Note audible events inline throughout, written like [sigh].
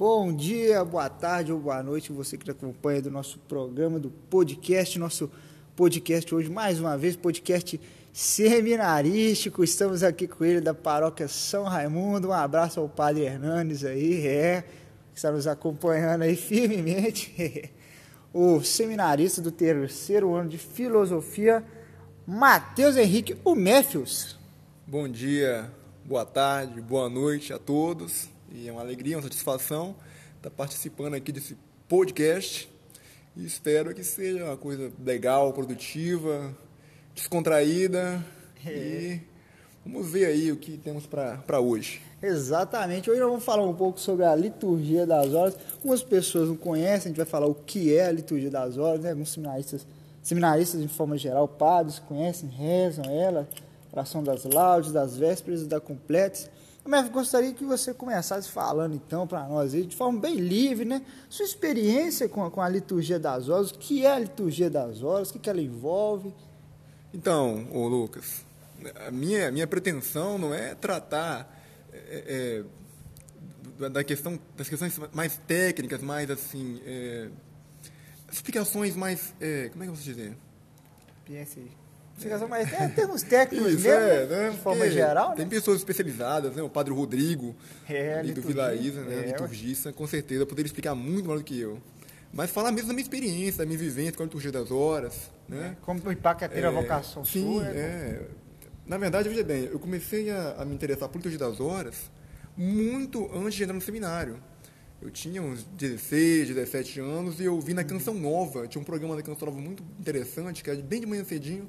Bom dia, boa tarde ou boa noite, você que acompanha do nosso programa, do podcast, nosso podcast hoje, mais uma vez, podcast seminarístico. Estamos aqui com ele da paróquia São Raimundo. Um abraço ao Padre Hernandes aí, é, que está nos acompanhando aí firmemente. [laughs] o seminarista do terceiro ano de filosofia, Matheus Henrique, o Méfios. Bom dia, boa tarde, boa noite a todos. E é uma alegria, uma satisfação estar participando aqui desse podcast. E espero que seja uma coisa legal, produtiva, descontraída. É. E vamos ver aí o que temos para hoje. Exatamente. Hoje nós vamos falar um pouco sobre a liturgia das horas. Algumas pessoas não conhecem, a gente vai falar o que é a liturgia das horas, né? Alguns seminaristas, seminaristas de forma geral, padres conhecem, rezam ela, oração das laudes, das vésperas e da completas. Mas gostaria que você começasse falando então para nós aí, de forma bem livre, né? Sua experiência com a, com a liturgia das horas, o que é a liturgia das horas, o que, que ela envolve. Então, ô Lucas, a minha, minha pretensão não é tratar é, é, da questão, das questões mais técnicas, mais assim, é, explicações mais, é, como é que eu posso dizer? Pense aí. Explicação mais é, termos técnicos Isso, mesmo, é, né? de forma Porque geral. Tem né? pessoas especializadas, né? O Padre Rodrigo, é, ali do Vila Isa, né? É, liturgista, com certeza poderia explicar muito mais do que eu. Mas falar mesmo da minha experiência, da minha vivência com a liturgia das horas, né? Como impacta ter a É, vocação sim, sua. né? é. Na verdade, veja bem, eu comecei a, a me interessar por liturgia das horas muito antes de entrar no seminário. Eu tinha uns 16, 17 anos e eu vi na Canção Nova, tinha um programa da Canção Nova muito interessante, que era bem de manhã cedinho,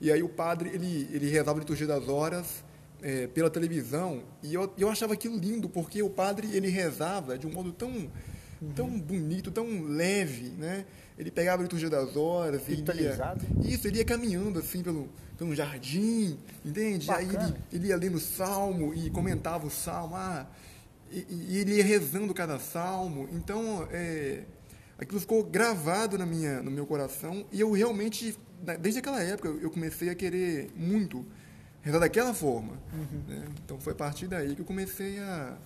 e aí o padre, ele, ele rezava a liturgia das horas é, pela televisão, e eu, eu achava aquilo lindo, porque o padre, ele rezava de um modo tão, tão bonito, tão leve, né? Ele pegava a liturgia das horas e ia, isso, ele ia caminhando assim pelo, pelo jardim, entende? Aí ele, Bacana. ele ia lendo o salmo e comentava o salmo, ah, e, e ele ia rezando cada salmo. Então, é, aquilo ficou gravado na minha, no meu coração e eu realmente, desde aquela época, eu comecei a querer muito rezar daquela forma. Uhum. né? Então, foi a partir daí que eu comecei a,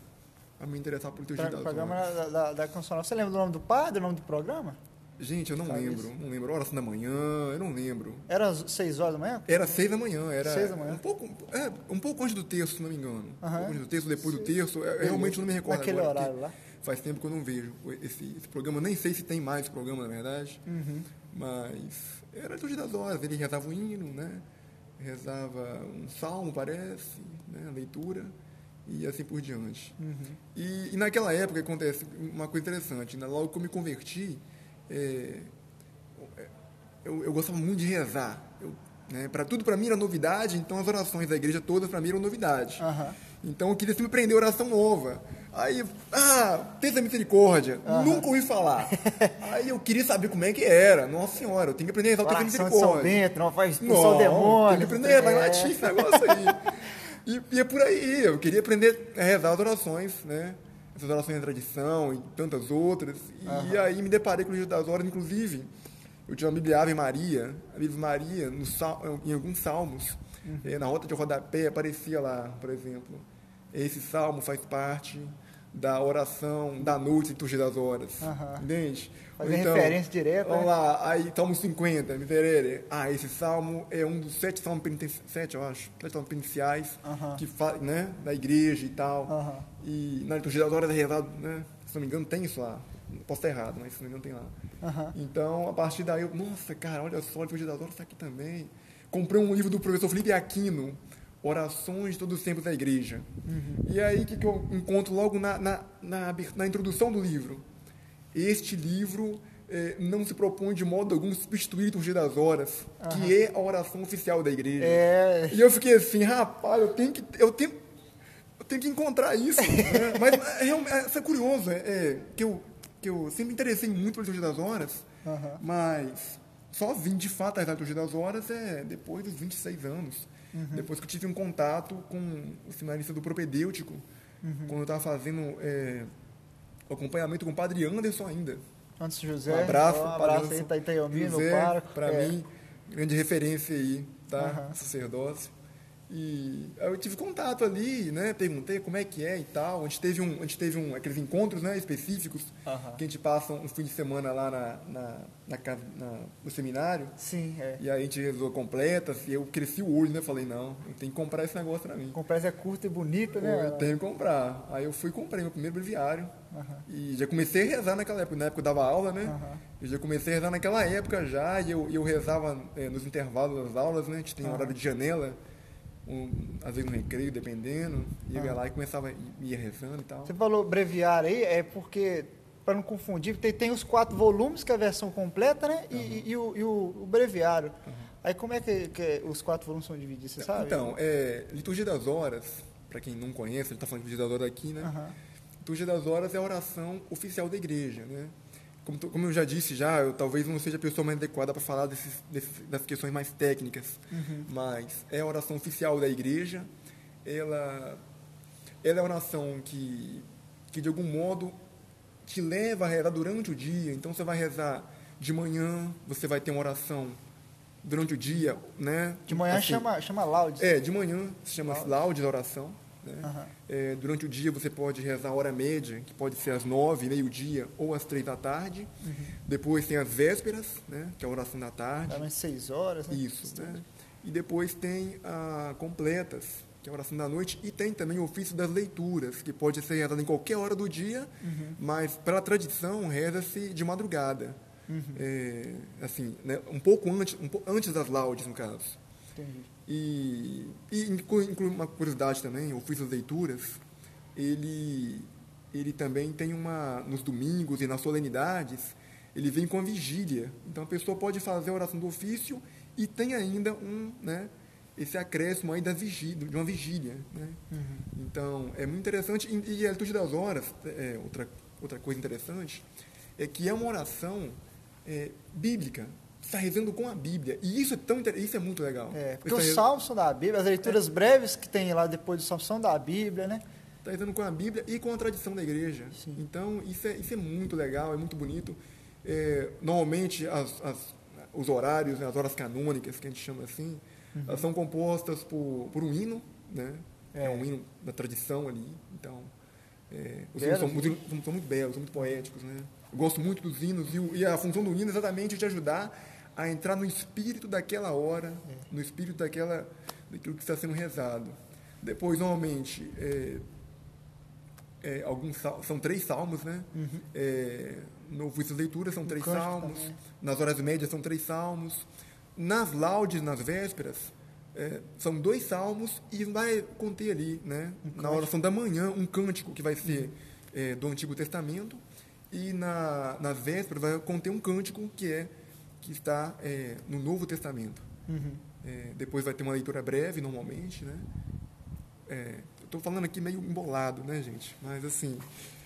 a me interessar por Pro- das programa horas. da, da. Você lembra do nome do padre, o nome do programa? Gente, eu não Sabe lembro, isso? não lembro. Oração da manhã, eu não lembro. Era seis horas da manhã? Era seis da manhã, era Seis da manhã. um pouco, é, um pouco antes do terço, se não me engano. Um Aham. pouco antes do terço, depois do terço, eu, eu realmente não me recordo Naquele agora. horário lá. Faz tempo que eu não vejo esse, esse programa, nem sei se tem mais esse programa, na verdade. Uhum. Mas era a liturgia das horas, ele rezava o hino, né? Rezava um salmo, parece, né? A leitura, e assim por diante. Uhum. E, e naquela época acontece uma coisa interessante, né? logo que eu me converti, é, eu, eu gostava muito de rezar. Eu, né, para tudo para mim era novidade, então as orações da igreja todas para mim eram novidade. Aham. Então eu queria sempre aprender oração nova. Aí, ah, pensa misericórdia, nunca ouvi falar. [laughs] Aí eu queria saber como é que era. Nossa senhora, eu tenho que aprender a rezar o texto de Oração de São misericórdia. Bento, não faz expulsar o Não, demônio. Tem que aprender, vai É. latim esse negócio aí. E, e é por aí, eu queria aprender a rezar as orações, né? Essas orações da tradição e tantas outras. E aí me deparei com o livro das horas, inclusive, eu tinha uma Bíblia Ave Maria, a Ave Maria no em alguns salmos, Uhum. eh, na rota de rodapé aparecia lá, por exemplo, esse salmo faz parte da oração da noite de liturgia das horas. Aham. Entende? Fazer então, referência direta, Vamos né? lá, aí Salmo 50, miserere. Ah, esse salmo é um dos sete salmos penitenciais, sete, eu acho, sete salmos penitenciais, Aham. que fa, né, da igreja e tal. Aham. E na liturgia das horas é rezado, né, se não me engano tem isso lá. Posso estar errado, mas se não me engano tem lá. Aham. Então, a partir daí, eu, nossa, cara, olha só, a liturgia das horas está aqui também. Comprei um livro do professor Felipe Aquino, Orações Todos os Tempos da Igreja. E aí, o que, que eu encontro logo na, na, na, na introdução do livro? Este livro eh, não se propõe de modo algum substituir a liturgia das horas, que é a oração oficial da igreja. É. E eu fiquei assim, rapaz, eu tenho que, eu tenho, eu tenho que encontrar isso. né? [laughs] Mas é, é, isso é curioso, é, é, que, eu, que eu sempre me interessei muito pela liturgia das horas, Aham. mas só vim de fato a liturgia das horas é depois dos 26 anos. Uhum. Depois que eu tive um contato com o seminarista do propedêutico, Uhum. quando eu estava fazendo é, acompanhamento com o padre Anderson ainda. Antes José. Um abraço, Um abraço aí, Anderson. tá Itaiomi, no José. Para É. mim, grande referência aí, tá? Aham. Sacerdócio. E aí eu tive contato ali, né? Perguntei como é que é e tal. A gente teve, um, a gente teve um, aqueles encontros né, específicos que a gente passa um fim de semana lá na, na, na na- no seminário. Sim, é. E aí a gente resolveu completas e eu cresci o olho, né? Falei, não, eu tenho que comprar esse negócio pra mim. Comprar é curta e bonita, né? Eu tenho que comprar. Aí eu fui e comprei meu primeiro breviário. Aham. E já comecei a rezar naquela época. Na época eu dava aula, né? Aham. Eu já comecei a rezar naquela época já. E eu, eu rezava eh, nos intervalos das aulas, né? A gente tem Aham. horário de janela. Um- às vezes no recreio, dependendo. Ia Aham. lá e começava, ia rezando e tal. Você falou breviário aí, é porque, para não confundir, tem, tem os quatro volumes, que é a versão completa, né? E, e- e o, e o- o breviário. Aí como é que, que os quatro volumes são divididos, você sabe? Então, é, Liturgia das Horas, para quem não conhece, a gente está falando de Liturgia das Horas aqui, né? Aham. Liturgia das Horas é a oração oficial da igreja, né? Como, eu já disse já, eu talvez não seja a pessoa mais adequada para falar desses, desses- das questões mais técnicas, Uhum. mas é a oração oficial da igreja. Ela, ela é a oração que, que de algum modo te leva a rezar durante o dia. Então você vai rezar de manhã, você vai ter uma oração durante o dia, né? De manhã Assim, chama, chama laudes. É, de manhã se chama Laudes. da oração. Né? Aham. É, durante o dia você pode rezar a hora média, que pode ser às nove, meio-dia ou às três da tarde. Uhum. Depois tem as vésperas, né? que é a oração da tarde. Umas seis horas, né? Isso. Né? E depois tem a completas, que é a oração da noite. E tem também o ofício das leituras, que pode ser rezado em qualquer hora do dia, Uhum. mas pela tradição reza-se de madrugada. Uhum. É, assim, né? um pouco antes, um pouco antes das laudes, no caso. Entendi. E, e inclui, uma curiosidade também, o ofício das leituras, ele, ele também tem uma, nos domingos e nas solenidades, ele vem com a vigília. Então a pessoa pode fazer a oração do ofício e tem ainda um, né, esse acréscimo aí da vigília, de uma vigília. Né? Uhum. Então é muito interessante. E, e a liturgia das horas, é, outra, outra coisa interessante, é que é uma oração é, bíblica. Está rezando com a Bíblia. E isso é, tão, isso é muito legal. É, porque os tá re- salmos são da Bíblia, as leituras breves que tem lá depois do salmo são da Bíblia, né? Está rezando com a Bíblia e com a tradição da igreja. Sim. Então, isso é, isso é muito legal, é muito bonito. É, normalmente, as, as- os horários, né, as horas canônicas, que a gente chama assim, elas são compostas por, por um hino, né? É. É. um hino da tradição ali. Então, é, os hinos são, muito- são- são muito belos, são muito poéticos, né? Eu gosto muito dos hinos e, e a função do hino é exatamente te ajudar a entrar no espírito daquela hora, É. no espírito daquela, daquilo que está sendo rezado. Depois, normalmente, é, é, alguns são três salmos, né? É, no ofício de leitura são três salmos, também. nas horas médias são três salmos, nas laudes, nas vésperas, é, são dois salmos e vai conter ali, né? na oração da manhã, um cântico que vai ser é, do Antigo Testamento e na, na véspera vai conter um cântico que é que está é, no Novo Testamento. Uhum. É, depois vai ter uma leitura breve, normalmente, né? É, Estou falando aqui meio embolado, né, gente? Mas assim.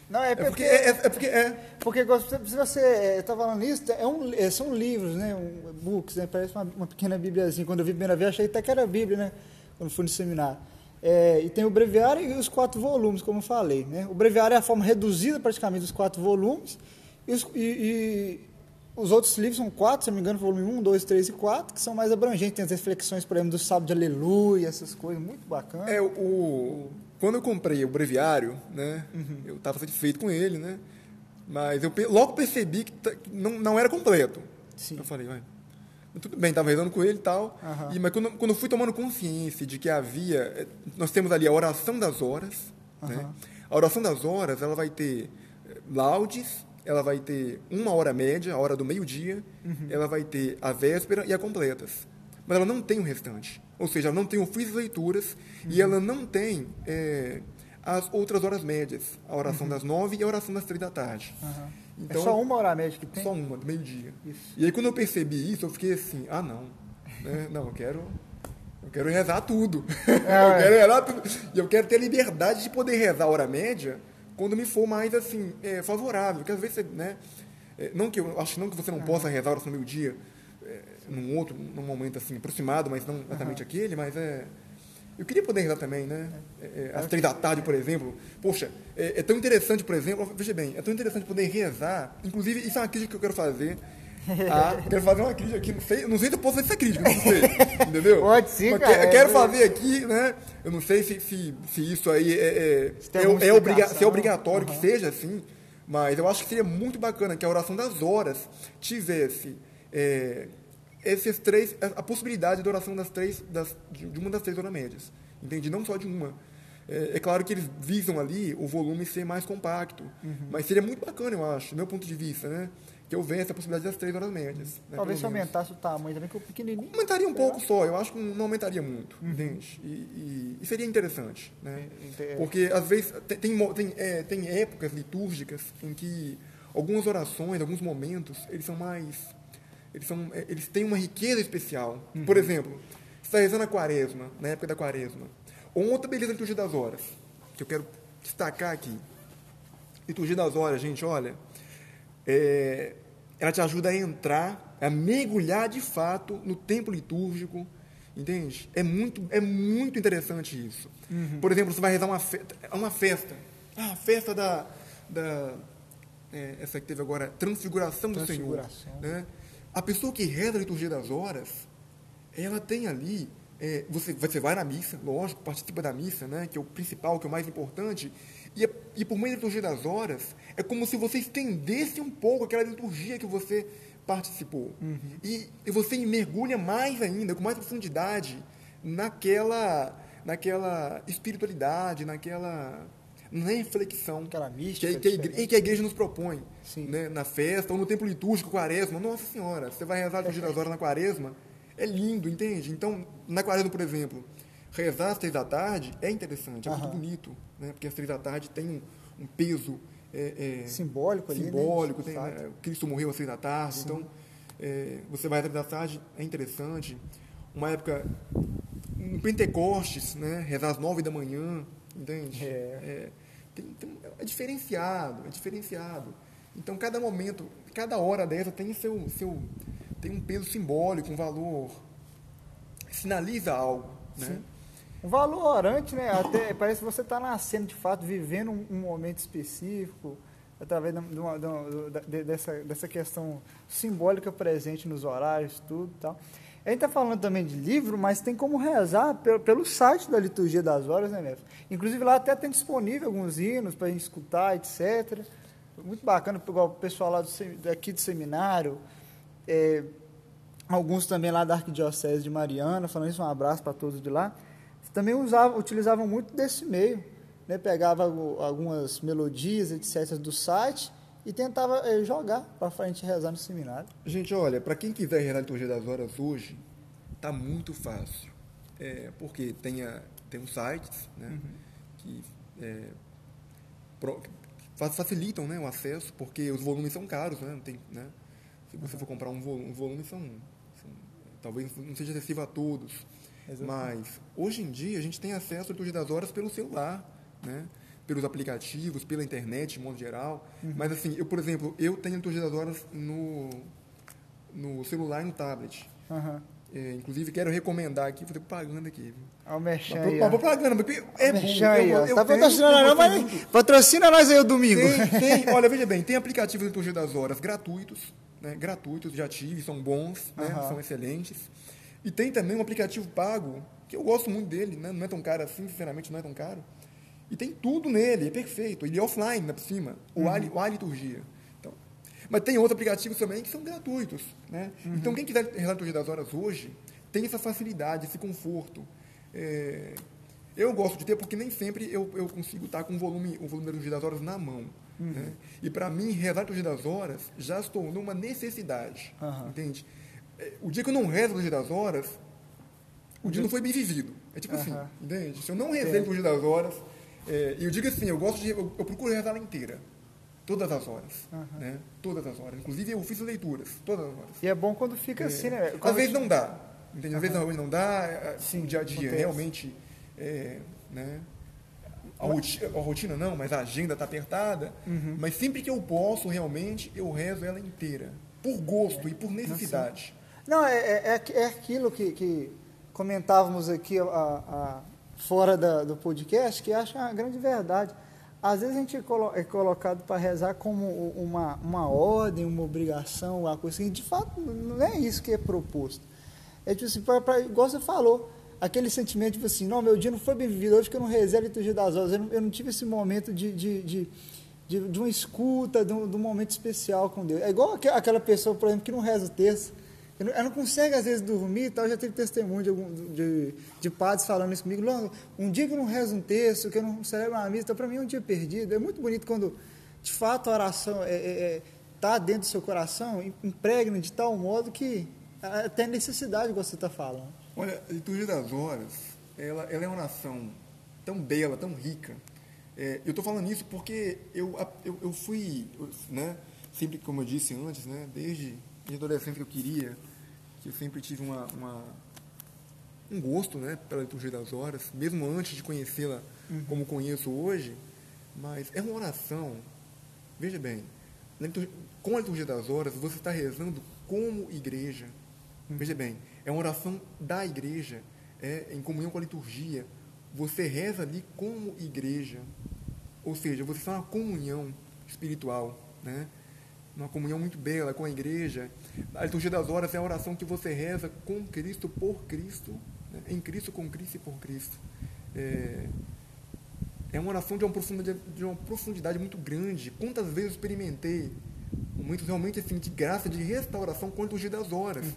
Não, é É porque, porque é, é porque é. porque se você está falando isso, é um, são livros, né? Um, books, né? Parece uma, uma pequena Bíbliazinha. Quando eu vi a primeira vez, achei até que era a Bíblia, né? Quando fui no seminário. É, e tem o breviário e os quatro volumes, como eu falei. Né? O breviário é a forma reduzida praticamente dos quatro volumes. E os, e- e os outros livros são quatro, se não me engano, volume 1, 2, 3 e 4, que são mais abrangentes. Tem as reflexões, por exemplo, do sábado de aleluia, essas coisas, muito bacana. É, o, quando eu comprei o breviário, né, eu estava satisfeito com ele, né, mas eu logo percebi que, que não, não era completo. Sim. Eu falei, vai, tudo bem, estava rezando com ele e tal, Aham. e, mas quando, quando eu fui tomando consciência de que havia, eh, nós temos ali a oração das horas, né, Aham. a oração das horas, ela vai ter eh, laudes, ela vai ter uma hora média, a hora do meio-dia, Uhum. ela vai ter a véspera e a completas. Mas ela não tem o restante. Ou seja, ela não tem o de leituras e Uhum. ela não tem eh, as outras horas médias, a oração das nove e a oração das três da tarde. Aham. Então, é só uma hora média que tem? Só uma, do meio-dia. E aí quando eu percebi isso, eu fiquei assim, ah não, né? não, eu quero, eu quero rezar tudo. [laughs] eu é. quero rezar tudo. E eu quero ter a liberdade de poder rezar a hora média quando me for mais assim, é, favorável. Porque às vezes você, né? é, não que eu acho não que você não possa rezar a oração no meio-dia, é, num outro, num momento assim, aproximado, mas não exatamente aquele, mas é. Eu queria poder rezar também, né? É, é, às três da tarde, por exemplo. Poxa, é, é tão interessante, por exemplo, veja bem, é tão interessante poder rezar. Inclusive, isso é uma crítica que eu quero fazer. Ah, [laughs] quero fazer uma crítica aqui, não sei, não sei se eu posso fazer essa crítica, não sei, [laughs] entendeu? Pode sim, Mas cara, que- Eu é- quero fazer aqui, né? Eu não sei se, se, se isso aí é, é, é, é obriga- se é obrigatório que Aham. seja assim, mas eu acho que seria muito bacana que a oração das horas tivesse é, esses três, a, a possibilidade da oração das três, das, de, de uma das três horas médias, entende? Não só de uma. É, é claro que eles visam ali o volume ser mais compacto, Uhum. mas seria muito bacana, eu acho, do meu ponto de vista, né? Que houvesse a possibilidade das três horas médias. né, Talvez se aumentasse o tamanho também, que o pequenininho. Aumentaria um pouco só, eu acho que não aumentaria muito, entende? E, e- e seria interessante, né? Porque, às vezes, tem, tem, tem, é, tem épocas litúrgicas em que algumas orações, alguns momentos, eles são mais... Eles, são, é, eles têm uma riqueza especial. Por exemplo, você está rezando a quaresma, na época da quaresma. Ou outra beleza da liturgia das horas, que eu quero destacar aqui. Liturgia das horas, gente, olha, é, ela te ajuda a entrar, a mergulhar de fato no tempo litúrgico, entende? É muito, é muito interessante isso. Por exemplo, você vai rezar uma festa, uma festa, ah, a festa da, da é, essa que teve agora, transfiguração do Senhor. Transfiguração. Né? A pessoa que reza a liturgia das horas, ela tem ali, é, você, você vai na missa, lógico, participa da missa, né, que é o principal, que é o mais importante, e, e por meio da liturgia das horas, é como se você estendesse um pouco aquela liturgia que você participou. E, e você mergulha mais ainda, com mais profundidade, naquela, naquela espiritualidade, naquela na reflexão Aquela mística que, que, a igre- diferente. que a igreja nos propõe né, na festa ou no tempo litúrgico, quaresma. Nossa Senhora, você vai rezar a liturgia das horas na quaresma, é lindo, entende? Então, na quaresma, por exemplo, rezar às três da tarde é interessante, é muito Aham. bonito, né? porque às três da tarde tem um, um peso é, é, Simbólico ali, né? simbólico, De tem, né, Cristo morreu às três da tarde, então é, você vai às três da tarde, é interessante. Uma época, um Pentecostes, né? rezar às nove da manhã, entende? É. tem- tem- é diferenciado, é diferenciado. Então, cada momento, cada hora dessa tem seu, seu tem um peso simbólico, um valor, sinaliza algo, né? Um valor orante, né? Até parece que você está nascendo de fato, vivendo um, um momento específico, através de uma- de uma- de- dessa, dessa questão simbólica presente nos horários, tudo e tal. A gente está falando também de livro, mas tem como rezar pelo, pelo site da Liturgia das Horas, né, Neto? Inclusive lá até tem disponível alguns hinos para a gente escutar, etc. Muito bacana, igual o pessoal lá do, daqui do seminário, é, alguns também lá da Arquidiocese de Mariana, falando isso, um abraço para todos de lá, também usavam, utilizavam muito desse meio, né? pegava algu- algumas melodias, etc., do site e tentava eh, jogar para frente rezar no seminário. Gente, olha, para quem quiser rezar a liturgia das horas hoje, tá muito fácil. É, porque tem, a, tem uns sites né, que é, pro- que fa- facilitam né, o acesso, porque os volumes são caros, né? Tem, né? Se você for comprar um volume, um volume são, são- talvez não seja acessível a todos. Mas hoje em dia a gente tem acesso à liturgia das horas pelo celular, né? pelos aplicativos, pela internet, de modo geral. Mas assim, eu, por exemplo, eu tenho a liturgia das horas no, no celular e no tablet. Aham. É, inclusive, quero recomendar aqui, vou ter propaganda aqui. viu? Olha o merchan aí, uma propaganda, porque é bom. Eu- eu Tá patrocinando não, mas muito. patrocina nós aí o domingo. Tem, [laughs] tem. Olha, veja bem, tem aplicativos de liturgia das horas gratuitos, né? Gratuitos, já tive, são bons, né? Aham. São excelentes. E tem também um aplicativo pago, que eu gosto muito dele, né? Não é tão caro assim, sinceramente não é tão caro. E tem tudo nele, é perfeito. Ele é offline, né, por cima, o, a, o a liturgia. Então, mas tem outros aplicativos também que são gratuitos, né? Então, quem quiser rezar a liturgia das horas hoje, tem essa facilidade, esse conforto. É, eu gosto de ter porque nem sempre eu, eu consigo estar com o volume, o volume da liturgia das horas na mão. Né? E para mim, rezar a liturgia das horas já se tornou uma necessidade. Entende? É, O dia que eu não rezo a liturgia das horas, o dia não foi bem vivido. É tipo assim, Aham. entende? Se eu não rezei a liturgia das horas, é, e eu digo assim, eu gosto de, eu, eu procuro rezar ela inteira. Todas as horas. Né? Todas as horas. Inclusive eu fiz leituras, todas as horas. E é bom quando fica assim, né? Às Quando- vezes não dá. Entende? Às vezes não, não dá. é, Sim, o dia a dia realmente. é, né? a, rotina, a rotina não, mas a agenda está apertada. Uhum. Mas sempre que eu posso, realmente, eu rezo ela inteira. Por gosto e por necessidade. Não, é, é, é é aquilo que, que comentávamos aqui a- a- fora da- do podcast, que acho que uma grande verdade. às vezes a gente é, é colocado para rezar como uma, uma ordem, uma obrigação, uma coisa assim. De fato, não é isso que é proposto. É tipo assim, pra, pra, igual você falou, aquele sentimento tipo assim, não, meu dia não foi bem vivido hoje porque eu não rezei a liturgia das horas, eu não, eu não tive esse momento de, de, de, de, de uma escuta, de um, de um, momento especial com Deus. É igual aquela pessoa, por exemplo, que não reza o texto, ela não consegue às vezes dormir tal, já teve testemunho de, algum, de, de padres falando isso comigo, um dia que eu não rezo um texto, que eu não celebro uma missa, então para mim é um dia perdido. É muito bonito quando, de fato, a oração está é, é, é, tá dentro do seu coração, impregna de tal modo que até necessidade que você está falando. Olha, a liturgia das horas, ela, ela é uma oração tão bela, tão rica. É, eu estou falando isso porque eu, eu, eu fui, né, sempre, como eu disse antes, né, desde de adolescente que eu queria, que eu sempre tive uma, uma, um gosto né, pela liturgia das horas, mesmo antes de conhecê-la uhum. como conheço hoje, mas é uma oração, veja bem, com a liturgia das horas você está rezando como igreja, uhum. veja bem, é uma oração da igreja, é em comunhão com a liturgia. Você reza ali como igreja. Ou seja, você está numa comunhão espiritual, né? Uma comunhão muito bela com a igreja. A liturgia das horas é a oração que você reza com Cristo, por Cristo, né? em Cristo, com Cristo e por Cristo. É, é uma oração de uma, profundidade, de uma profundidade muito grande. Quantas vezes eu experimentei momentos realmente assim, de graça, de restauração com a liturgia das horas. Uhum.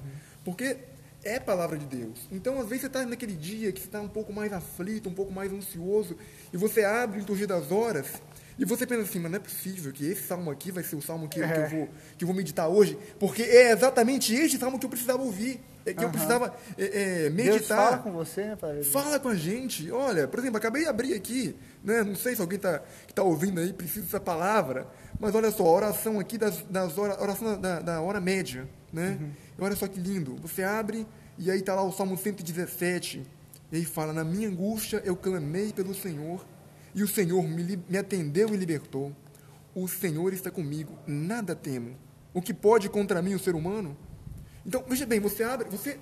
Porque é palavra de Deus. Então, às vezes, você está naquele dia que você está um pouco mais aflito, um pouco mais ansioso, e você abre a liturgia das horas, e você pensa assim, mas não é possível que esse salmo aqui vai ser o salmo que, é. que, eu, vou, que eu vou meditar hoje, porque é exatamente este salmo que eu precisava ouvir, é que uhum. eu precisava é, é, meditar. Deus fala com você, né, Padre? Fala com a gente. Olha, por exemplo, acabei de abrir aqui, né? não sei se alguém está tá ouvindo aí, precisa dessa palavra, mas olha só, a oração aqui das, das horas, oração da, da hora média, né? Uhum. Olha só que lindo. Você abre e aí está lá o Salmo 117. E aí fala: Na minha angústia eu clamei pelo Senhor, e o Senhor me, me atendeu e libertou. O Senhor está comigo, nada temo. O que pode contra mim o ser humano? Então, veja bem, você abre, você.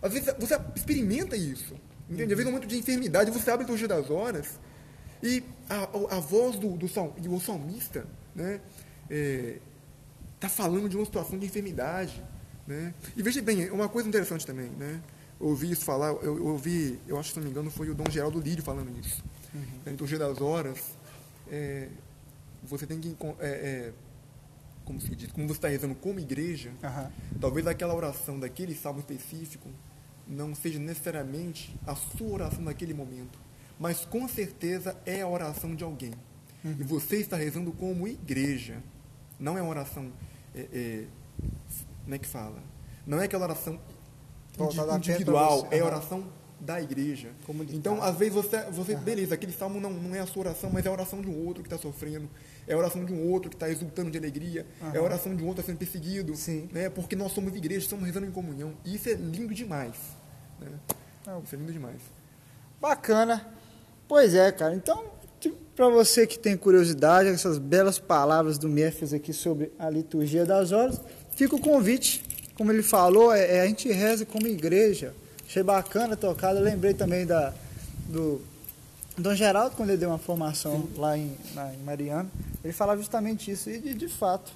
Às vezes você experimenta isso. Entende? Às vezes, no momento de enfermidade, você abre o dia das horas e a, a voz do, do, sal, do salmista né, está é, tá falando de uma situação de enfermidade. Né? E veja bem, uma coisa interessante também, né? Eu ouvi isso falar, eu, eu ouvi, eu acho que se não me engano foi o Dom Geraldo Lírio falando isso. Uhum. Na liturgia das horas, é, você tem que, é, é, como se diz, como você está rezando como igreja, uhum. talvez aquela oração daquele salmo específico não seja necessariamente a sua oração naquele momento, mas com certeza é a oração de alguém. Uhum. E você está rezando como igreja, não é uma oração é, é como é que fala? Não é aquela oração individual, é oração da igreja. Então, às vezes, você, você beleza, aquele salmo não, não é a sua oração, mas é a oração de um outro que está sofrendo, é a oração de um outro que está exultando de alegria, uhum. é a oração de um outro que está sendo perseguido, Sim. Né? porque nós somos igreja, estamos rezando em comunhão. E isso é lindo demais. Né? Isso é lindo demais. Bacana. Pois é, cara. Então, para você que tem curiosidade, essas belas palavras do Memphis aqui sobre a liturgia das horas, fica o convite. Como ele falou, é, é, a gente reza como igreja. Achei bacana tocado. Eu lembrei também da, do Dom Geraldo, quando ele deu uma formação Sim. lá em, na, em Mariana. Ele falava justamente isso. E de, de fato,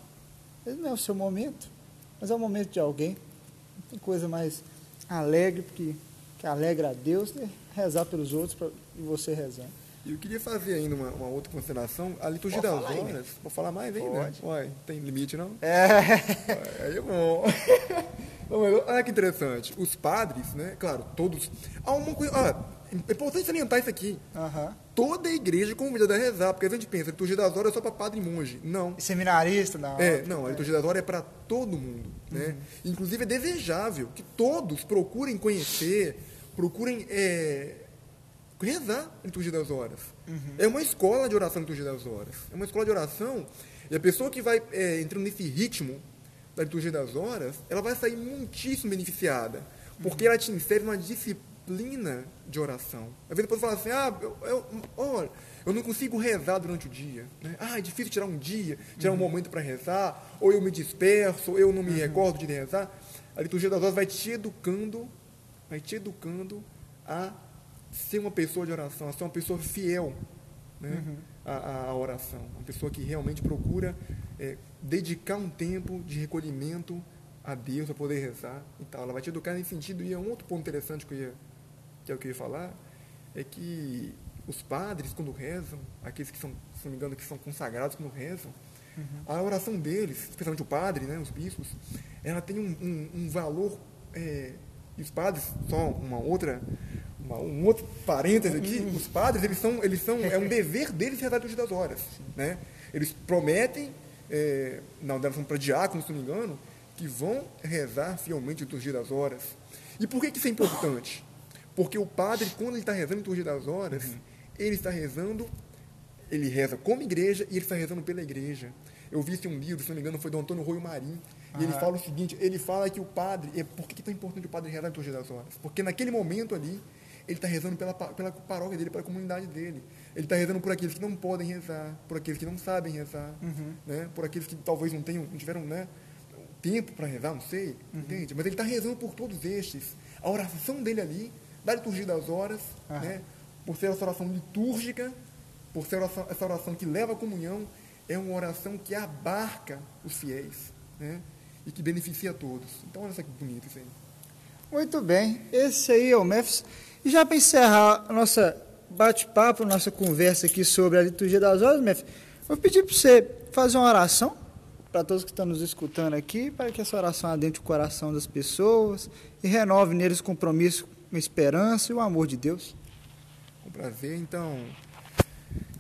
ele não é o seu momento, mas é o momento de alguém. Não tem coisa mais alegre, porque, que alegra a Deus, né? rezar pelos outros pra, e você rezando. E eu queria fazer ainda uma, uma outra consideração. A liturgia das horas. Aí, Vou falar mais ainda? Pode. Uai, tem limite não? É. Aí é bom. [laughs] Olha que interessante. Os padres, né? Claro, todos. Há uma coisa. Ah, é importante salientar isso aqui. Uhum. Toda a igreja convidada a rezar, porque a gente pensa, a liturgia das horas é só para padre e monge. Não. Seminarista, não. É, não, a liturgia das horas é para todo mundo. Né? Uhum. Inclusive é desejável que todos procurem conhecer, procurem é, rezar a liturgia das horas. Uhum. É uma escola de oração a liturgia das horas. É uma escola de oração e a pessoa que vai é, entrando nesse ritmo da liturgia das horas, ela vai sair muitíssimo beneficiada, porque uhum. ela te insere numa disciplina de oração. Às vezes depois fala assim, ah, eu, eu, olha, eu não consigo rezar durante o dia. Né? Ah, é difícil tirar um dia, tirar uhum. um momento para rezar, ou eu me disperso, ou eu não me uhum. recordo de rezar. A liturgia das horas vai te educando, vai te educando a ser uma pessoa de oração, a ser uma pessoa fiel né, uhum. a, a, oração. Uma pessoa que realmente procura é, dedicar um tempo de recolhimento a Deus para poder rezar e tal. Ela vai te educar nesse sentido. E é um outro ponto interessante que eu ia, que eu queria falar, é que os padres, quando rezam, aqueles que são, se não me engano, que são consagrados quando rezam, uhum. a oração deles, especialmente o padre, né, os bispos, ela tem um, um, um valor. É, e os padres, só uma outra, uma, um outro parêntese aqui, uhum. os padres, eles são, eles são, é um [laughs] dever deles rezar a das horas. Né? Eles prometem, é, na oração para diácono, se não me engano, que vão rezar fielmente o liturgia das horas. E por que, que isso é importante? Porque o padre, quando ele está rezando a liturgia das horas, uhum. ele está rezando, ele reza como igreja e ele está rezando pela igreja. Eu vi esse um livro, se não me engano, foi do Antônio Roio Marim, e ele fala o seguinte, ele fala que o padre, é, por que é tão importante o padre rezar a liturgia das horas? Porque naquele momento ali, ele está rezando pela, pela paróquia dele, pela comunidade dele. Ele está rezando por aqueles que não podem rezar, por aqueles que não sabem rezar, uhum. né? por aqueles que talvez não tenham, não tiveram né, tempo para rezar, não sei, uhum. entende? Mas ele está rezando por todos estes. A oração dele ali, da liturgia das horas, uhum. né? por ser essa oração litúrgica, por ser oração, essa oração que leva à comunhão, é uma oração que abarca os fiéis né? e que beneficia a todos. Então, olha só que bonito isso aí. Muito bem, esse aí é o Memphis. E já para encerrar a nossa bate-papo, nossa conversa aqui sobre a liturgia das horas, Memphis, vou pedir para você fazer uma oração para todos que estão nos escutando aqui, para que essa oração adentre o coração das pessoas e renove neles o compromisso com a esperança e o amor de Deus. Com prazer, então,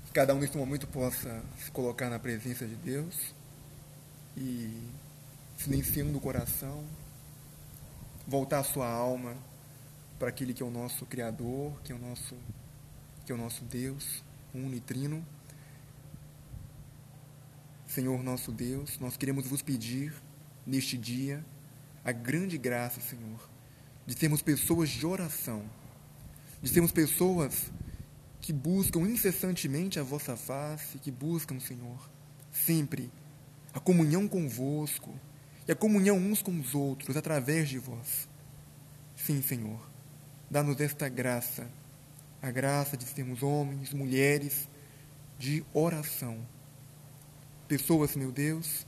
que cada um nesse momento possa se colocar na presença de Deus e silenciando o coração, voltar a sua alma para aquele que é o nosso Criador, que é o nosso, que é o nosso Deus, unitrino Senhor nosso Deus, nós queremos vos pedir neste dia a grande graça, Senhor, de sermos pessoas de oração, de sermos pessoas que buscam incessantemente a vossa face, que buscam, Senhor, sempre a comunhão convosco e a comunhão uns com os outros através de vós. Sim, Senhor, dá-nos esta graça, a graça de sermos homens, mulheres de oração Pessoas, meu Deus,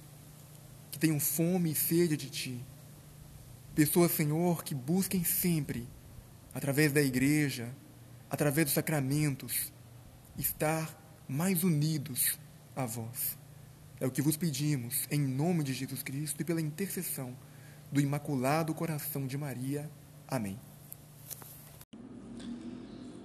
que tenham fome e sede de Ti. Pessoas, Senhor, que busquem sempre, através da igreja, através dos sacramentos, estar mais unidos a vós. É o que vos pedimos, em nome de Jesus Cristo e pela intercessão do Imaculado Coração de Maria. Amém.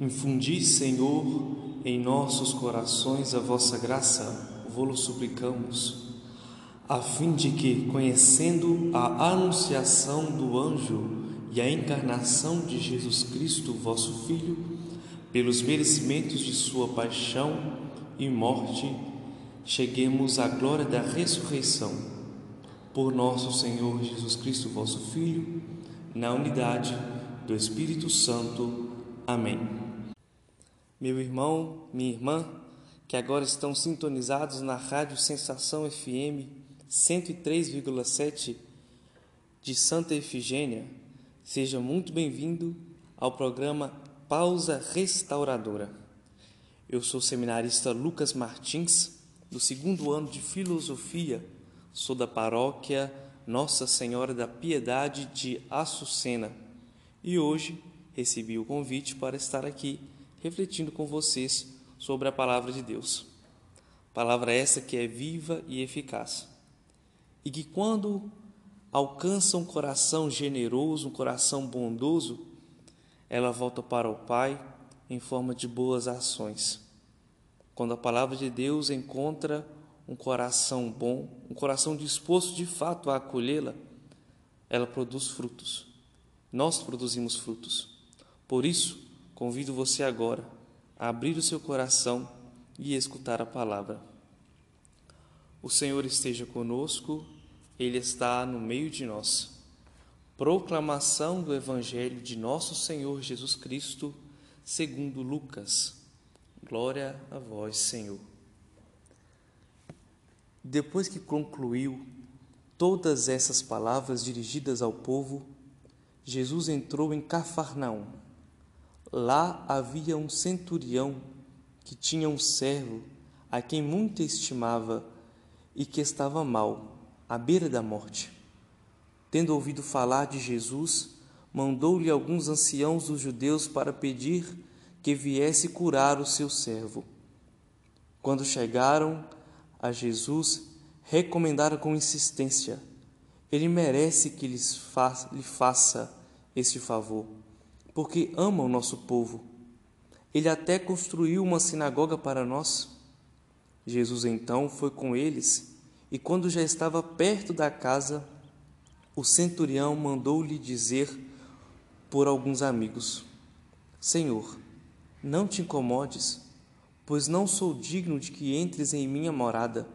Infundi, Senhor, em nossos corações a vossa graça vô-lo suplicamos, a fim de que, conhecendo a anunciação do anjo e a encarnação de Jesus Cristo, vosso Filho, pelos merecimentos de sua paixão e morte, cheguemos à glória da ressurreição. Por nosso Senhor Jesus Cristo, vosso Filho, na unidade do Espírito Santo. Amém. Meu irmão, minha irmã, que agora estão sintonizados na Rádio Sensação FM 103,7 de Santa Efigênia, seja muito bem-vindo ao programa Pausa Restauradora. Eu sou o seminarista Lucas Martins, do segundo ano de Filosofia, sou da paróquia Nossa Senhora da Piedade de Açucena e hoje recebi o convite para estar aqui refletindo com vocês sobre a palavra de Deus. Palavra essa que é viva e eficaz. E que quando alcança um coração generoso, um coração bondoso, ela volta para o Pai em forma de boas ações. Quando a palavra de Deus encontra um coração bom, um coração disposto de fato a acolhê-la, ela produz frutos. Nós produzimos frutos. Por isso, convido você agora abrir o seu coração e escutar a palavra. O Senhor esteja conosco, Ele está no meio de nós. Proclamação do Evangelho de Nosso Senhor Jesus Cristo, segundo Lucas. Glória a vós, Senhor. Depois que concluiu todas essas palavras dirigidas ao povo, Jesus entrou em Cafarnaum Lá havia um centurião que tinha um servo a quem muito estimava e que estava mal, à beira da morte. Tendo ouvido falar de Jesus, mandou-lhe alguns anciãos dos judeus para pedir que viesse curar o seu servo. Quando chegaram a Jesus, recomendaram com insistência: Ele merece que lhe faça este favor porque ama o nosso povo. Ele até construiu uma sinagoga para nós. Jesus então foi com eles, e quando já estava perto da casa, o centurião mandou-lhe dizer por alguns amigos: Senhor, não te incomodes, pois não sou digno de que entres em minha morada.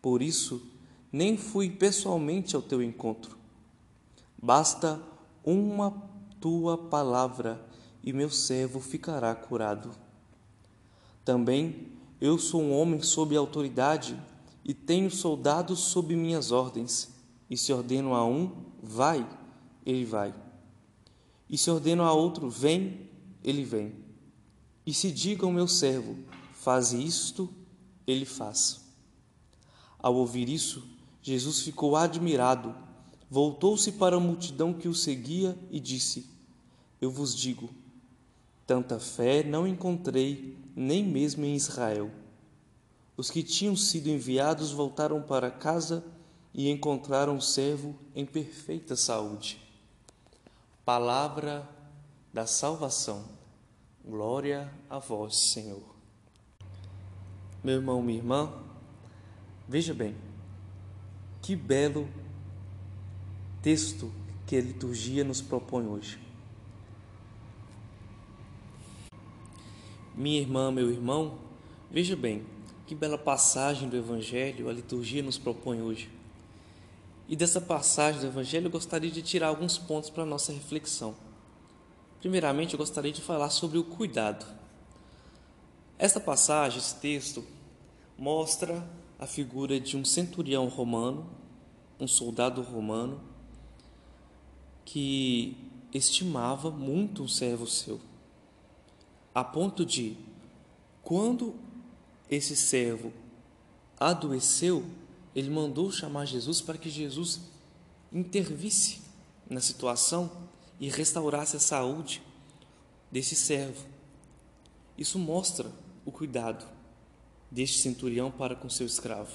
Por isso, nem fui pessoalmente ao teu encontro. Basta uma tua palavra, e meu servo ficará curado. Também eu sou um homem sob autoridade e tenho soldados sob minhas ordens. E se ordeno a um, vai, ele vai. E se ordeno a outro, vem, ele vem. E se diga ao meu servo, faz isto, ele faz. Ao ouvir isso, Jesus ficou admirado voltou-se para a multidão que o seguia e disse: Eu vos digo, tanta fé não encontrei nem mesmo em Israel. Os que tinham sido enviados voltaram para casa e encontraram o servo em perfeita saúde. Palavra da salvação. Glória a vós, Senhor. Meu irmão, minha irmã, veja bem, que belo texto que a liturgia nos propõe hoje. Minha irmã, meu irmão, veja bem, que bela passagem do Evangelho a liturgia nos propõe hoje. E dessa passagem do Evangelho eu gostaria de tirar alguns pontos para a nossa reflexão. Primeiramente, eu gostaria de falar sobre o cuidado. Esta passagem, esse texto, mostra a figura de um centurião romano, um soldado romano, que estimava muito um servo seu, a ponto de, quando esse servo adoeceu, ele mandou chamar Jesus para que Jesus intervisse na situação e restaurasse a saúde desse servo. Isso mostra o cuidado deste centurião para com seu escravo.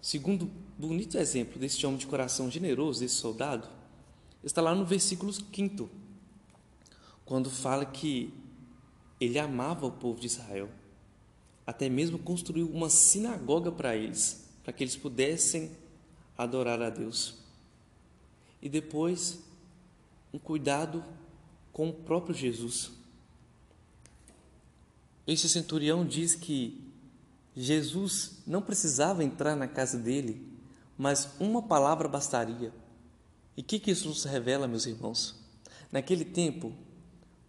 Segundo bonito exemplo deste homem de coração generoso, desse soldado, está lá no versículo 5, quando fala que ele amava o povo de Israel, até mesmo construiu uma sinagoga para eles, para que eles pudessem adorar a Deus. E depois, um cuidado com o próprio Jesus. Esse centurião diz que Jesus não precisava entrar na casa dele, mas uma palavra bastaria e o que, que isso nos revela, meus irmãos? Naquele tempo,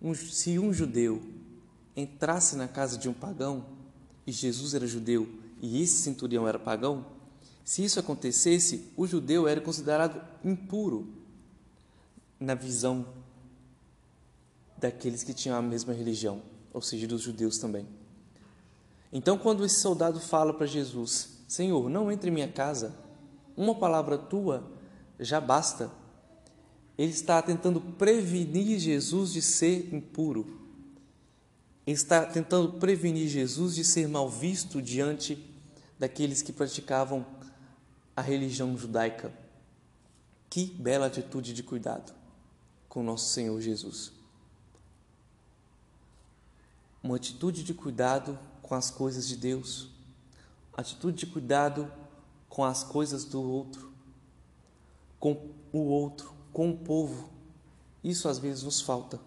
um, se um judeu entrasse na casa de um pagão, e Jesus era judeu e esse centurião era pagão, se isso acontecesse, o judeu era considerado impuro na visão daqueles que tinham a mesma religião, ou seja, dos judeus também. Então, quando esse soldado fala para Jesus: Senhor, não entre em minha casa, uma palavra tua já basta. Ele está tentando prevenir Jesus de ser impuro. Ele está tentando prevenir Jesus de ser mal visto diante daqueles que praticavam a religião judaica. Que bela atitude de cuidado com nosso Senhor Jesus. Uma atitude de cuidado com as coisas de Deus, atitude de cuidado com as coisas do outro, com o outro, com o povo. Isso às vezes nos falta.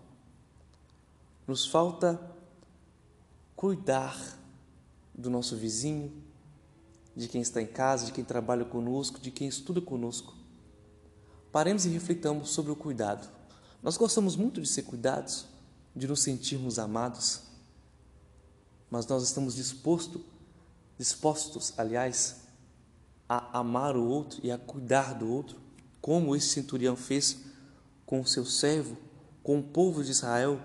Nos falta cuidar do nosso vizinho, de quem está em casa, de quem trabalha conosco, de quem estuda conosco. Paremos e reflitamos sobre o cuidado. Nós gostamos muito de ser cuidados, de nos sentirmos amados, mas nós estamos disposto, dispostos, aliás, a amar o outro e a cuidar do outro, como esse centurião fez com o seu servo, com o povo de Israel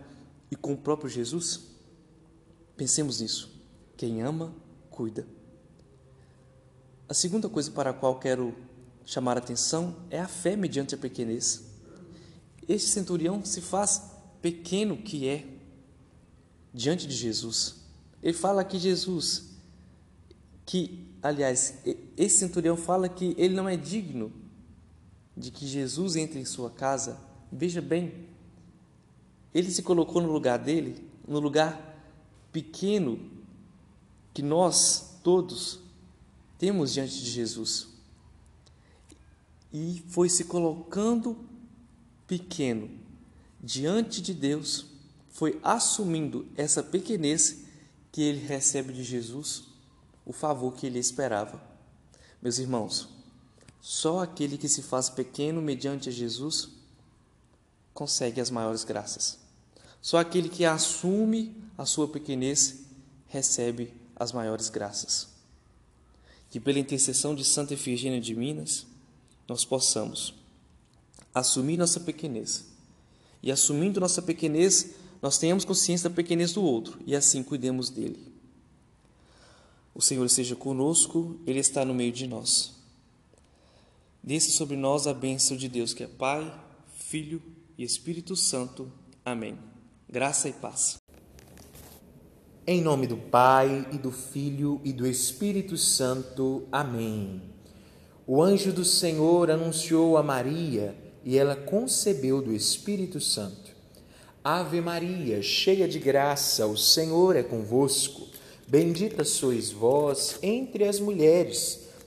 e com o próprio Jesus? Pensemos nisso. Quem ama, cuida. A segunda coisa para a qual quero chamar a atenção é a fé mediante a pequenez. Este centurião se faz pequeno que é diante de Jesus. Ele fala que Jesus, que aliás, esse centurião fala que ele não é digno de que Jesus entre em sua casa. Veja bem, ele se colocou no lugar dele, no lugar pequeno que nós todos temos diante de Jesus. E foi se colocando pequeno diante de Deus, foi assumindo essa pequenez que ele recebe de Jesus o favor que ele esperava. Meus irmãos, só aquele que se faz pequeno mediante Jesus consegue as maiores graças. Só aquele que assume a sua pequenez recebe as maiores graças. Que pela intercessão de Santa Efigênia de Minas, nós possamos assumir nossa pequenez. E assumindo nossa pequenez, nós tenhamos consciência da pequenez do outro e assim cuidemos dele. O Senhor esteja conosco, Ele está no meio de nós. Desça sobre nós a bênção de Deus, que é Pai, Filho e Espírito Santo. Amém. Graça e paz. Em nome do Pai, e do Filho e do Espírito Santo. Amém. O anjo do Senhor anunciou a Maria e ela concebeu do Espírito Santo. Ave Maria, cheia de graça, o Senhor é convosco. Bendita sois vós entre as mulheres,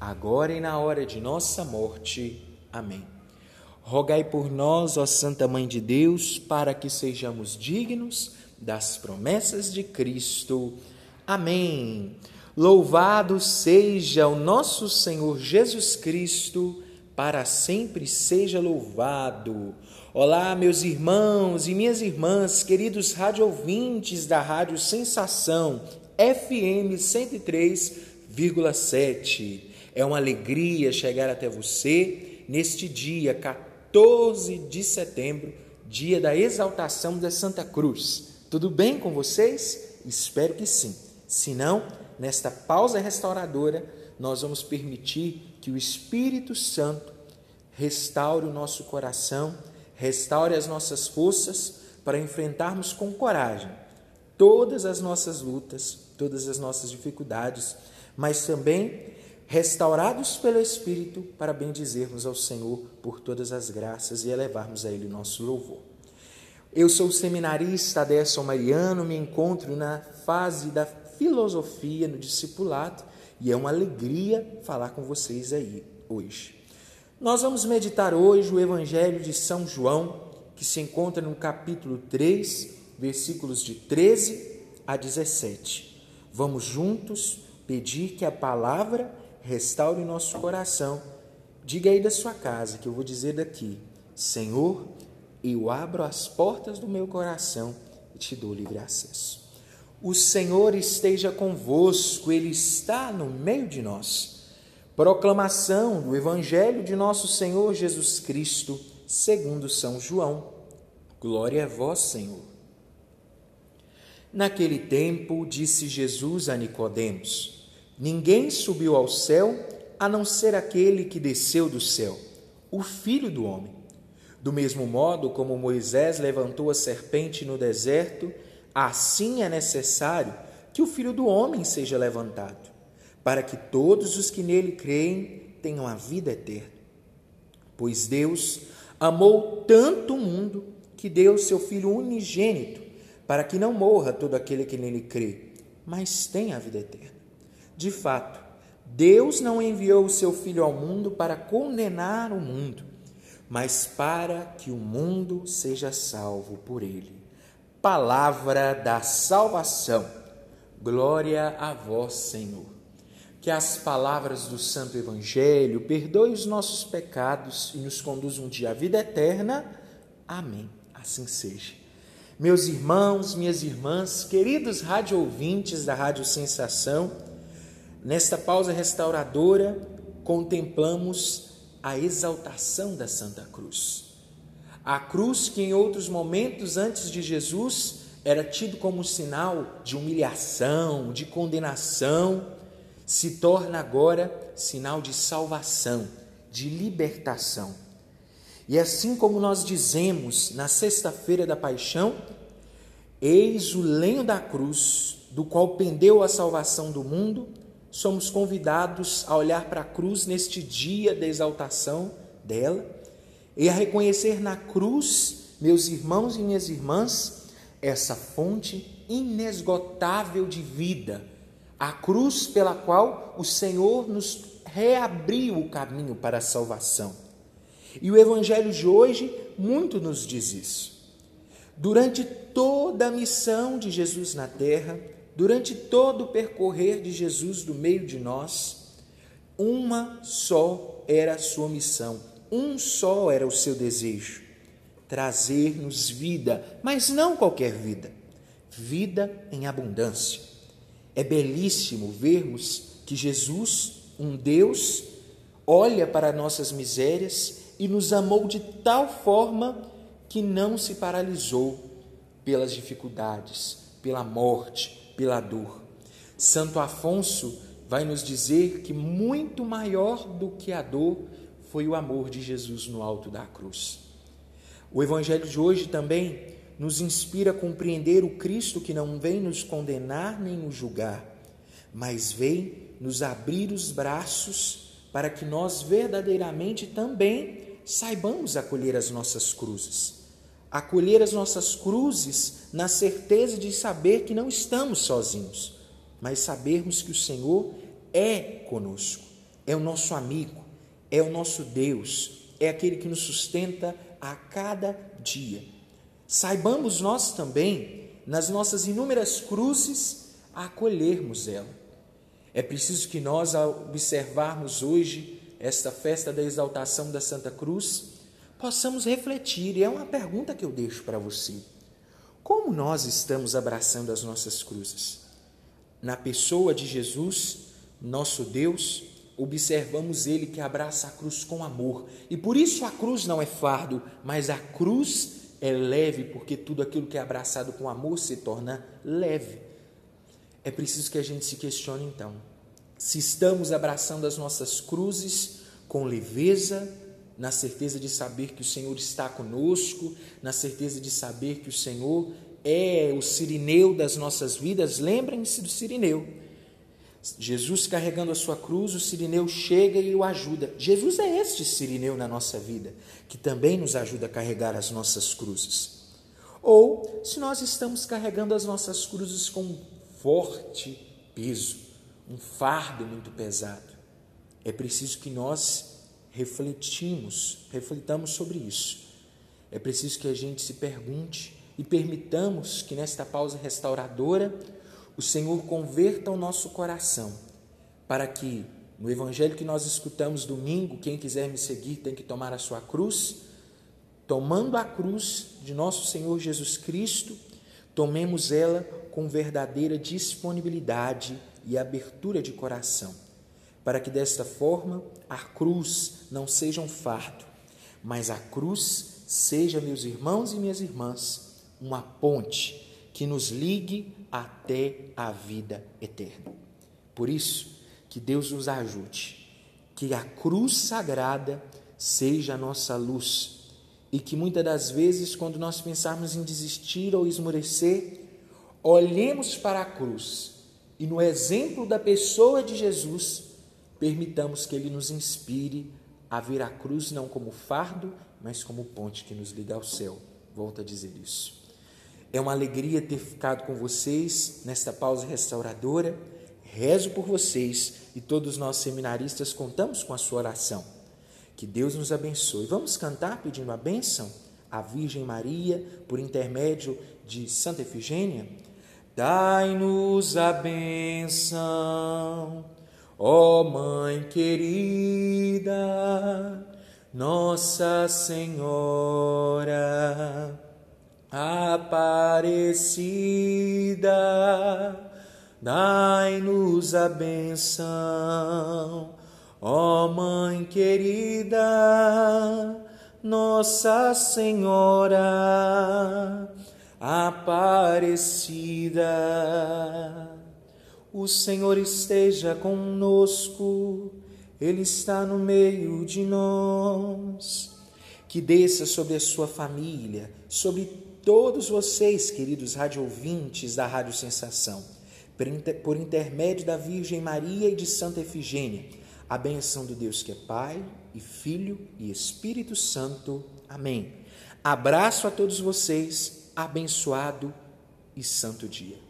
agora e na hora de nossa morte. Amém. Rogai por nós, ó Santa Mãe de Deus, para que sejamos dignos das promessas de Cristo. Amém. Louvado seja o nosso Senhor Jesus Cristo, para sempre seja louvado. Olá, meus irmãos e minhas irmãs, queridos rádio ouvintes da Rádio Sensação FM 103,7. É uma alegria chegar até você neste dia 14 de setembro, dia da exaltação da Santa Cruz. Tudo bem com vocês? Espero que sim. Se não, nesta pausa restauradora, nós vamos permitir que o Espírito Santo restaure o nosso coração, restaure as nossas forças para enfrentarmos com coragem todas as nossas lutas, todas as nossas dificuldades, mas também restaurados pelo Espírito para bendizermos ao Senhor por todas as graças e elevarmos a Ele o nosso louvor. Eu sou o seminarista Aderson Mariano, me encontro na fase da filosofia no discipulado e é uma alegria falar com vocês aí hoje. Nós vamos meditar hoje o Evangelho de São João, que se encontra no capítulo 3, versículos de 13 a 17. Vamos juntos pedir que a palavra restaure nosso coração. Diga aí da sua casa que eu vou dizer daqui: Senhor, eu abro as portas do meu coração e te dou livre acesso. O Senhor esteja convosco, Ele está no meio de nós. Proclamação do Evangelho de nosso Senhor Jesus Cristo, segundo São João. Glória a vós, Senhor. Naquele tempo, disse Jesus a Nicodemos: Ninguém subiu ao céu a não ser aquele que desceu do céu, o Filho do Homem. Do mesmo modo como Moisés levantou a serpente no deserto, assim é necessário que o Filho do Homem seja levantado, para que todos os que nele creem tenham a vida eterna. Pois Deus amou tanto o mundo que deu seu Filho unigênito, para que não morra todo aquele que nele crê, mas tenha a vida eterna. De fato, Deus não enviou o seu Filho ao mundo para condenar o mundo, mas para que o mundo seja salvo por ele. Palavra da salvação. Glória a vós, Senhor. Que as palavras do Santo Evangelho perdoem os nossos pecados e nos conduzam um dia à vida eterna. Amém. Assim seja. Meus irmãos, minhas irmãs, queridos rádio ouvintes da Rádio Sensação, Nesta pausa restauradora, contemplamos a exaltação da Santa Cruz. A cruz que em outros momentos antes de Jesus era tido como sinal de humilhação, de condenação, se torna agora sinal de salvação, de libertação. E assim como nós dizemos na sexta-feira da paixão, eis o lenho da cruz, do qual pendeu a salvação do mundo, somos convidados a olhar para a cruz neste dia da exaltação dela e a reconhecer na cruz, meus irmãos e minhas irmãs, essa fonte inesgotável de vida, a cruz pela qual o Senhor nos reabriu o caminho para a salvação. E o Evangelho de hoje muito nos diz isso. Durante toda a missão de Jesus na terra, Durante todo o percorrer de Jesus do meio de nós, uma só era a sua missão, um só era o seu desejo: trazer-nos vida, mas não qualquer vida, vida em abundância. É belíssimo vermos que Jesus, um Deus, olha para nossas misérias e nos amou de tal forma que não se paralisou pelas dificuldades, pela morte, pela dor. Santo Afonso vai nos dizer que muito maior do que a dor foi o amor de Jesus no alto da cruz. O Evangelho de hoje também nos inspira a compreender o Cristo que não vem nos condenar nem nos julgar, mas vem nos abrir os braços para que nós verdadeiramente também saibamos acolher as nossas cruzes acolher as nossas cruzes na certeza de saber que não estamos sozinhos, mas sabermos que o Senhor é conosco, é o nosso amigo, é o nosso Deus, é aquele que nos sustenta a cada dia. Saibamos nós também, nas nossas inúmeras cruzes, acolhermos ela. É preciso que nós, observarmos hoje esta festa da exaltação da Santa Cruz, possamos refletir. E é uma pergunta que eu deixo para você. Como nós estamos abraçando as nossas cruzes? Na pessoa de Jesus, nosso Deus, observamos ele que abraça a cruz com amor. E por isso a cruz não é fardo, mas a cruz é leve, porque tudo aquilo que é abraçado com amor se torna leve. É preciso que a gente se questione então se estamos abraçando as nossas cruzes com leveza, na certeza de saber que o Senhor está conosco, na certeza de saber que o Senhor é o sirineu das nossas vidas. Lembrem-se do sirineu. Jesus carregando a sua cruz, o sirineu chega e o ajuda. Jesus é este sirineu na nossa vida, que também nos ajuda a carregar as nossas cruzes. Ou se nós estamos carregando as nossas cruzes com forte peso, um fardo muito pesado, é preciso que nós refletimos, reflitamos sobre isso. É preciso que a gente se pergunte e permitamos que nesta pausa restauradora o Senhor converta o nosso coração, para que no evangelho que nós escutamos domingo, quem quiser me seguir tem que tomar a sua cruz, tomando a cruz de nosso Senhor Jesus Cristo, tomemos ela com verdadeira disponibilidade e abertura de coração, para que desta forma a cruz não seja um fardo, mas a cruz seja, meus irmãos e minhas irmãs, uma ponte que nos ligue até a vida eterna. Por isso, que Deus nos ajude, que a cruz sagrada seja a nossa luz e que muitas das vezes, quando nós pensarmos em desistir ou esmorecer, olhemos para a cruz e, no exemplo da pessoa de Jesus, permitamos que Ele nos inspire a ver a cruz não como fardo, mas como ponte que nos liga ao céu. Volto a dizer isso. É uma alegria ter ficado com vocês nesta pausa restauradora. Rezo por vocês e todos nós seminaristas contamos com a sua oração. Que Deus nos abençoe. Vamos cantar pedindo a bênção à Virgem Maria por intermédio de Santa Efigênia? Dai-nos a bênção, ó Mãe querida, Nossa Senhora Aparecida, dai-nos a benção, ó Mãe querida, Nossa Senhora Aparecida. O Senhor esteja conosco, Ele está no meio de nós. Que desça sobre a sua família, sobre todos vocês, queridos radiovintes da Rádio Sensação, por intermédio da Virgem Maria e de Santa Efigênia, a benção do Deus que é Pai e Filho e Espírito Santo. Amém. Abraço a todos vocês, abençoado e santo dia.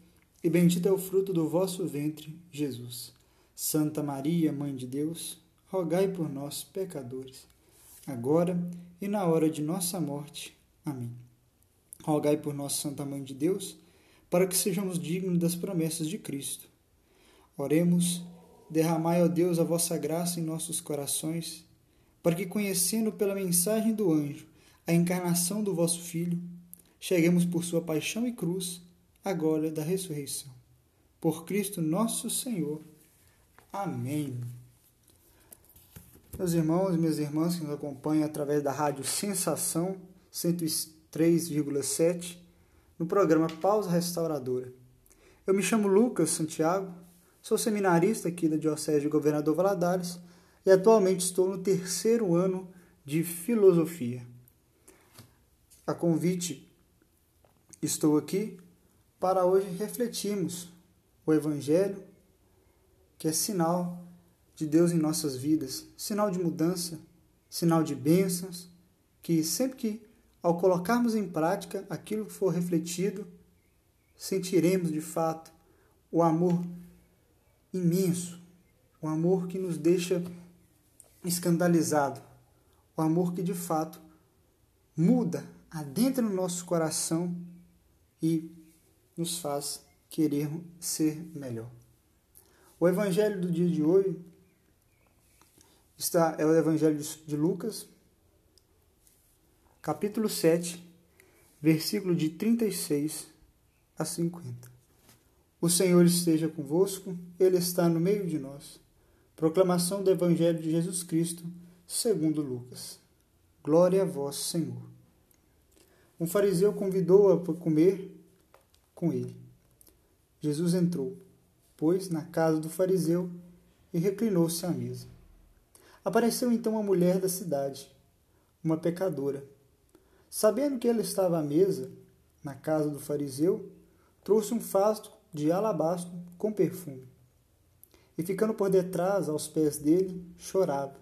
e bendito é o fruto do vosso ventre, Jesus. Santa Maria, Mãe de Deus, rogai por nós, pecadores agora e na hora de nossa morte. Amém. Rogai por nós, Santa Mãe de Deus, para que sejamos dignos das promessas de Cristo. Oremos, derramai, ó Deus, a vossa graça em nossos corações, para que, conhecendo pela mensagem do anjo a encarnação do vosso Filho, cheguemos por sua paixão e cruz glória da ressurreição. Por Cristo nosso Senhor. Amém. Meus irmãos e minhas irmãs que nos acompanham através da rádio Sensação 103,7 no programa Pausa Restauradora. Eu me chamo Lucas Santiago, sou seminarista aqui da Diocese de Governador Valadares e atualmente estou no terceiro ano de Filosofia. A convite, estou aqui para hoje refletirmos o Evangelho que é sinal de Deus em nossas vidas, sinal de mudança, sinal de bênçãos, que sempre que, ao colocarmos em prática aquilo que for refletido, sentiremos de fato o amor imenso, o amor que nos deixa escandalizado, o amor que de fato muda, adentra no nosso coração e nos faz querer ser melhor. O evangelho do dia de hoje está é o evangelho de Lucas, capítulo 7, versículo de 36 a 50. O Senhor esteja convosco, ele está no meio de nós. Proclamação do evangelho de Jesus Cristo, segundo Lucas. Glória a vós, Senhor. Um fariseu convidou-a para comer com ele. Jesus entrou, pôs na casa do fariseu e reclinou-se à mesa. Apareceu então uma mulher da cidade, uma pecadora. Sabendo que ela estava à mesa, na casa do fariseu, trouxe um fasto de alabastro com perfume. E ficando por detrás, aos pés dele, chorava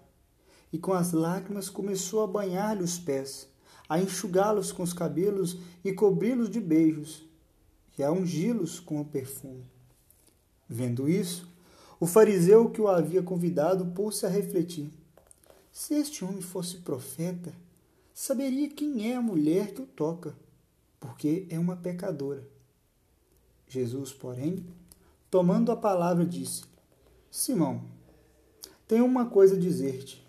e com as lágrimas começou a banhar-lhe os pés, a enxugá-los com os cabelos e cobri-los de beijos, e a ungí-los com o perfume. Vendo isso, o fariseu que o havia convidado pôs-se a refletir. Se este homem fosse profeta, saberia quem é a mulher que o toca, porque é uma pecadora. Jesus, porém, tomando a palavra, disse: Simão, tenho uma coisa a dizer-te.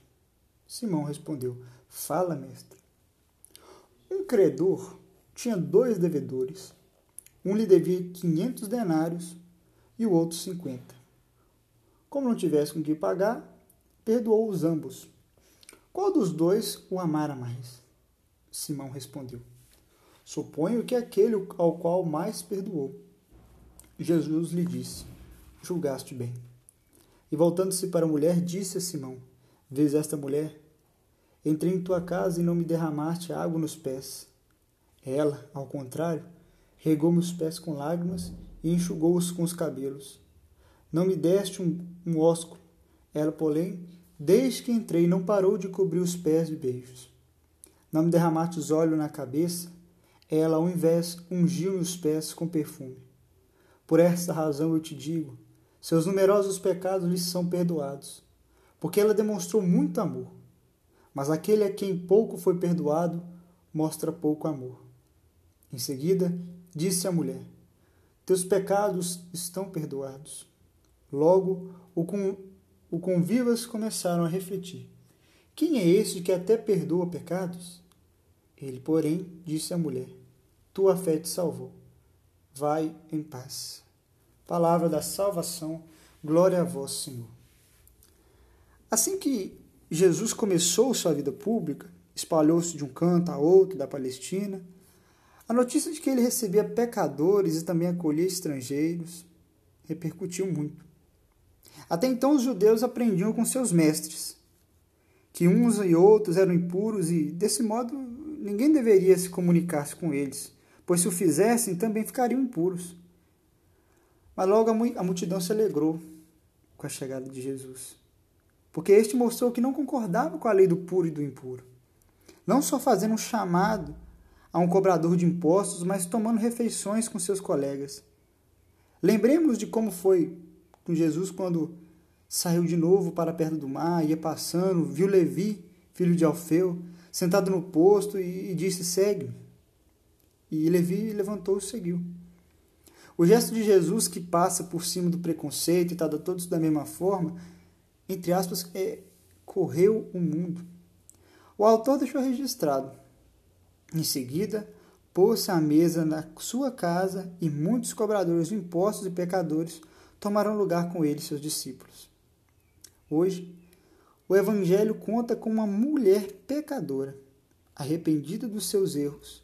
Simão respondeu: Fala, mestre. Um credor tinha dois devedores. Um lhe devia quinhentos denários e o outro cinquenta. Como não tivesse com que pagar, perdoou-os ambos. Qual dos dois o amara mais? Simão respondeu: Suponho que aquele ao qual mais perdoou. Jesus lhe disse: Julgaste bem. E voltando-se para a mulher, disse a Simão: Vês esta mulher? Entrei em tua casa e não me derramaste água nos pés. Ela, ao contrário, regou meus pés com lágrimas e enxugou-os com os cabelos. Não me deste um, um ósculo. Ela, porém, desde que entrei, não parou de cobrir os pés de beijos. Não me derramaste os olhos na cabeça. Ela, ao invés, ungiu os pés com perfume. Por esta razão eu te digo: seus numerosos pecados lhes são perdoados porque ela demonstrou muito amor. Mas aquele a quem pouco foi perdoado mostra pouco amor. Em seguida, disse a mulher: Teus pecados estão perdoados. Logo, o, com, o convivas começaram a refletir: Quem é esse que até perdoa pecados? Ele, porém, disse à mulher: Tua fé te salvou. Vai em paz. Palavra da salvação. Glória a vós, Senhor. Assim que Jesus começou sua vida pública, espalhou-se de um canto a outro da Palestina, a notícia de que ele recebia pecadores e também acolhia estrangeiros repercutiu muito. Até então os judeus aprendiam com seus mestres que uns e outros eram impuros e, desse modo, ninguém deveria se comunicar-se com eles, pois se o fizessem também ficariam impuros. Mas logo a multidão se alegrou com a chegada de Jesus porque este mostrou que não concordava com a lei do puro e do impuro. Não só fazendo um chamado a um cobrador de impostos, mas tomando refeições com seus colegas. Lembremos de como foi com Jesus quando saiu de novo para perto do mar, ia passando, viu Levi, filho de Alfeu, sentado no posto e, disse: Segue-me. E Levi levantou e seguiu. O gesto de Jesus que passa por cima do preconceito e trata todos da mesma forma entre aspas, é, correu o mundo. O autor deixou registrado. Em seguida, pôs-se à mesa na sua casa e muitos cobradores de impostos e pecadores tomaram lugar com ele e seus discípulos. Hoje, o Evangelho conta com uma mulher pecadora, arrependida dos seus erros,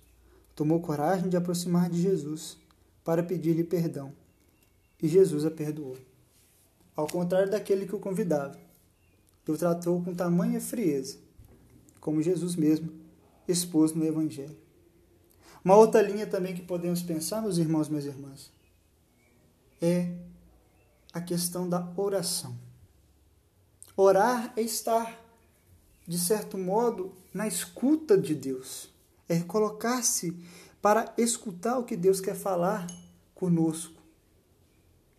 tomou coragem de aproximar de Jesus para pedir-lhe perdão, e Jesus a perdoou ao contrário daquele que o convidava, que o tratou com tamanha frieza, como Jesus mesmo expôs no Evangelho. Uma outra linha também que podemos pensar, meus irmãos e minhas irmãs, é a questão da oração. Orar é estar, de certo modo, na escuta de Deus. É colocar-se para escutar o que Deus quer falar conosco.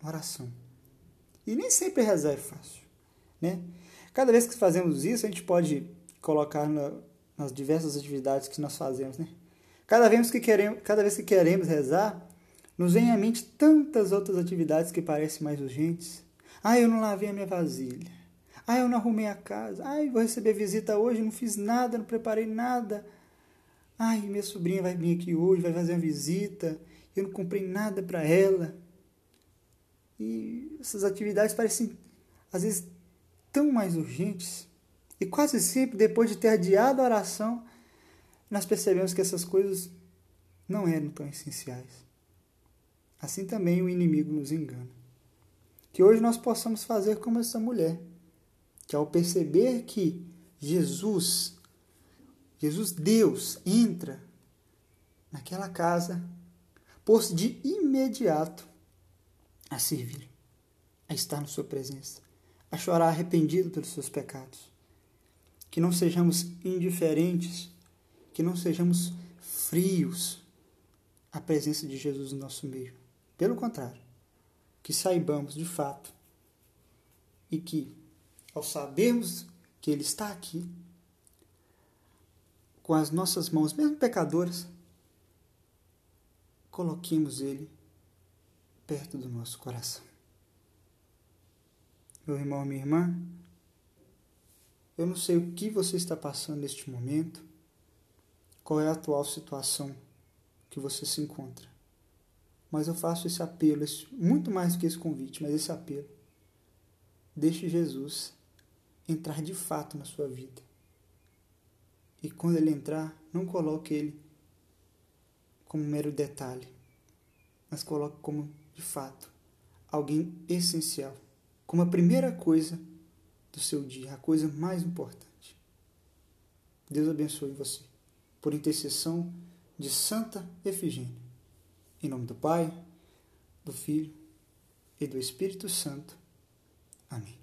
Oração. E nem sempre rezar é fácil. Né? Cada vez que fazemos isso, a gente pode colocar na, nas diversas atividades que nós fazemos. Né? Cada, vez que queremos, cada vez que queremos rezar, nos vem à mente tantas outras atividades que parecem mais urgentes. Ah, eu não lavei a minha vasilha. Ah, eu não arrumei a casa. Ah, vou receber visita hoje, não fiz nada, não preparei nada. Ai, minha sobrinha vai vir aqui hoje, vai fazer uma visita. Eu não comprei nada para ela. E essas atividades parecem, às vezes, tão mais urgentes. E quase sempre, depois de ter adiado a oração, nós percebemos que essas coisas não eram tão essenciais. Assim também o inimigo nos engana. Que hoje nós possamos fazer como essa mulher, que ao perceber que Jesus, Jesus Deus, entra naquela casa, pôs de imediato a servir, a estar na sua presença, a chorar arrependido pelos seus pecados. Que não sejamos indiferentes, que não sejamos frios à presença de Jesus no nosso meio. Pelo contrário, que saibamos de fato e que, ao sabermos que Ele está aqui, com as nossas mãos, mesmo pecadoras, coloquemos Ele perto do nosso coração. Meu irmão, minha irmã, eu não sei o que você está passando neste momento, qual é a atual situação que você se encontra. Mas eu faço esse apelo, esse, muito mais do que esse convite, mas esse apelo. Deixe Jesus entrar de fato na sua vida. E quando ele entrar, não coloque ele como um mero detalhe, mas coloque como, de fato, alguém essencial, como a primeira coisa do seu dia, a coisa mais importante. Deus abençoe você, por intercessão de Santa Efigênia. Em nome do Pai, do Filho e do Espírito Santo. Amém.